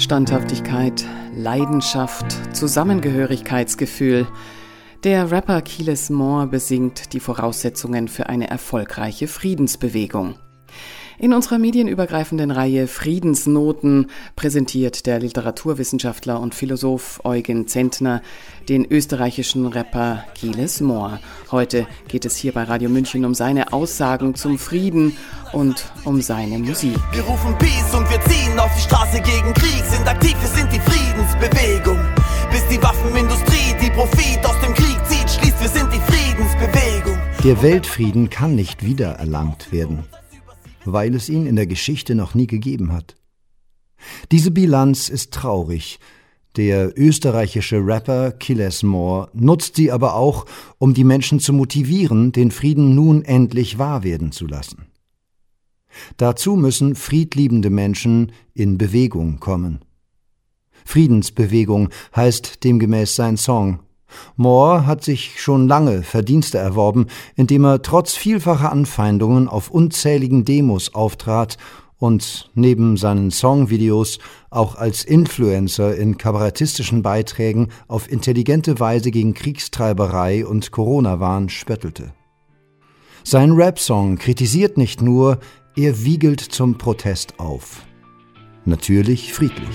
Standhaftigkeit, Leidenschaft, Zusammengehörigkeitsgefühl. Der Rapper Keyless Moore besingt die Voraussetzungen für eine erfolgreiche Friedensbewegung. In unserer medienübergreifenden Reihe Friedensnoten präsentiert der Literaturwissenschaftler und Philosoph Eugen Zentner den österreichischen Rapper Gilles Mohr. Heute geht es hier bei Radio München um seine Aussagen zum Frieden und um seine Musik. Wir rufen Peace und wir ziehen auf die Straße gegen Krieg, sind aktiv, wir sind die Friedensbewegung. Bis die Waffenindustrie die Profit aus dem Krieg zieht, schließt, wir sind die Friedensbewegung. Der Weltfrieden kann nicht wiedererlangt werden weil es ihn in der Geschichte noch nie gegeben hat. Diese Bilanz ist traurig. Der österreichische Rapper Killes Moore nutzt sie aber auch, um die Menschen zu motivieren, den Frieden nun endlich wahr werden zu lassen. Dazu müssen friedliebende Menschen in Bewegung kommen. Friedensbewegung heißt demgemäß sein Song, Moore hat sich schon lange Verdienste erworben, indem er trotz vielfacher Anfeindungen auf unzähligen Demos auftrat und neben seinen Songvideos auch als Influencer in kabarettistischen Beiträgen auf intelligente Weise gegen Kriegstreiberei und Corona-Wahn spöttelte. Sein Rap-Song kritisiert nicht nur, er wiegelt zum Protest auf. Natürlich friedlich.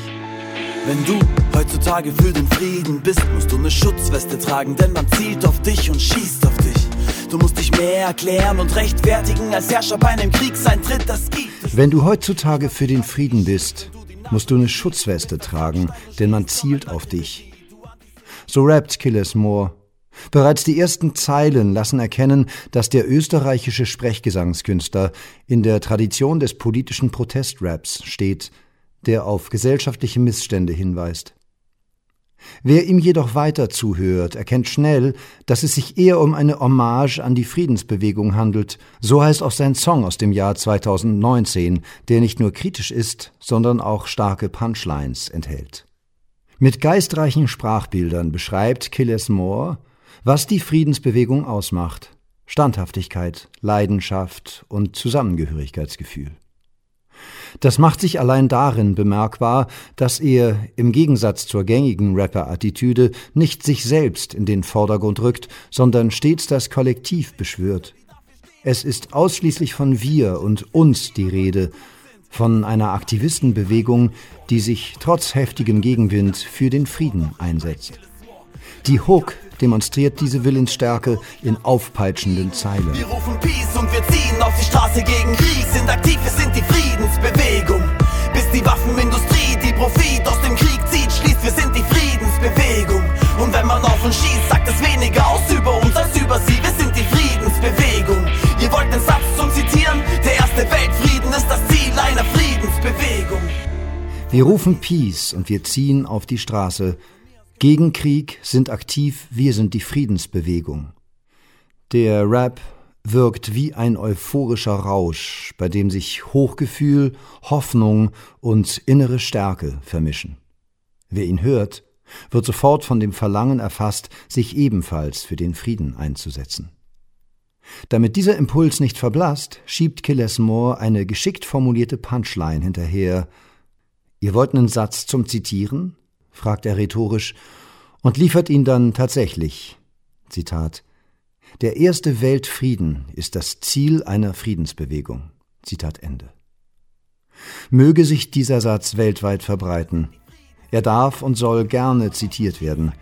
Wenn du heutzutage für den Frieden bist, musst du eine Schutzweste tragen, denn man zielt auf dich und schießt auf dich. Du musst dich mehr erklären und rechtfertigen als Herrscher bei einem Kriegseintritt, das gibt. Wenn du heutzutage für den Frieden bist, musst du eine Schutzweste tragen, denn man zielt auf dich. So rappt Killis Moore. Bereits die ersten Zeilen lassen erkennen, dass der österreichische Sprechgesangskünstler in der Tradition des politischen Protestraps steht, der auf gesellschaftliche Missstände hinweist. Wer ihm jedoch weiter zuhört, erkennt schnell, dass es sich eher um eine Hommage an die Friedensbewegung handelt. So heißt auch sein Song aus dem Jahr 2019, der nicht nur kritisch ist, sondern auch starke Punchlines enthält. Mit geistreichen Sprachbildern beschreibt Killes Moore, was die Friedensbewegung ausmacht. Standhaftigkeit, Leidenschaft und Zusammengehörigkeitsgefühl. Das macht sich allein darin bemerkbar, dass er im Gegensatz zur gängigen Rapper-Attitüde nicht sich selbst in den Vordergrund rückt, sondern stets das Kollektiv beschwört. Es ist ausschließlich von wir und uns die Rede, von einer Aktivistenbewegung, die sich trotz heftigem Gegenwind für den Frieden einsetzt. Die Hook demonstriert diese Willensstärke in aufpeitschenden Zeilen. Wir rufen Peace und wir ziehen auf die Straße gegen Krieg, sind aktiv, wir sind die Friedensbewegung. Bis die Waffenindustrie die Profit aus dem Krieg zieht, schließt, wir sind die Friedensbewegung. Und wenn man auf uns schießt, sagt es weniger aus über uns als über sie, wir sind die Friedensbewegung. Ihr wollt den Satz zum Zitieren, der erste Weltfrieden ist das Ziel einer Friedensbewegung. Wir rufen Peace und wir ziehen auf die Straße, gegen Krieg sind aktiv, wir sind die Friedensbewegung. Der Rap wirkt wie ein euphorischer Rausch, bei dem sich Hochgefühl, Hoffnung und innere Stärke vermischen. Wer ihn hört, wird sofort von dem Verlangen erfasst, sich ebenfalls für den Frieden einzusetzen. Damit dieser Impuls nicht verblasst, schiebt Killes Moore eine geschickt formulierte Punchline hinterher. Ihr wollt einen Satz zum Zitieren? Fragt er rhetorisch und liefert ihn dann tatsächlich. Zitat Der erste Weltfrieden ist das Ziel einer Friedensbewegung. Zitat Ende. Möge sich dieser Satz weltweit verbreiten. Er darf und soll gerne zitiert werden,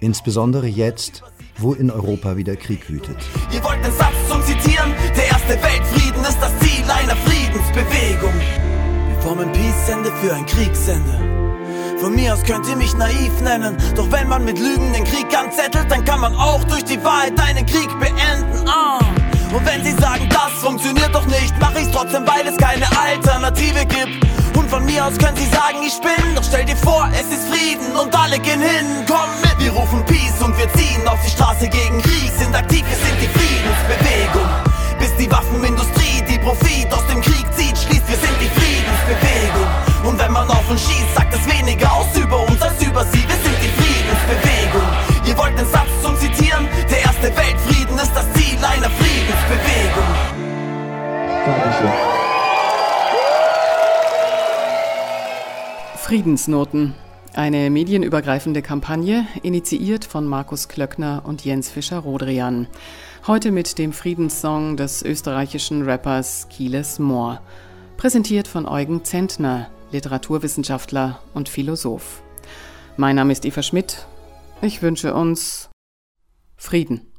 insbesondere jetzt, wo in Europa wieder Krieg wütet. Ihr wollt den Satz zum Zitieren? Der erste Weltfrieden ist das Ziel einer Friedensbewegung. Wir formen Peace-Ende für ein Kriegsende. Von mir aus könnt ihr mich naiv nennen. Doch wenn man mit Lügen den Krieg anzettelt, dann kann man auch durch die Wahrheit einen Krieg beenden. Ah. Und wenn sie sagen, das funktioniert doch nicht, mach ich's trotzdem, weil es keine Alternative gibt. Und von mir aus können sie sagen, ich bin, doch stell dir vor, es ist Frieden und alle gehen hin, komm mit. Wir rufen Peace und wir ziehen auf die Straße gegen Krieg, sind aktiv, wir sind die Friedensbewegung. Friedensnoten. Eine medienübergreifende Kampagne, initiiert von Markus Klöckner und Jens Fischer-Rodrian. Heute mit dem Friedenssong des österreichischen Rappers Kieles Mohr. Präsentiert von Eugen Zentner, Literaturwissenschaftler und Philosoph. Mein Name ist Eva Schmidt. Ich wünsche uns Frieden.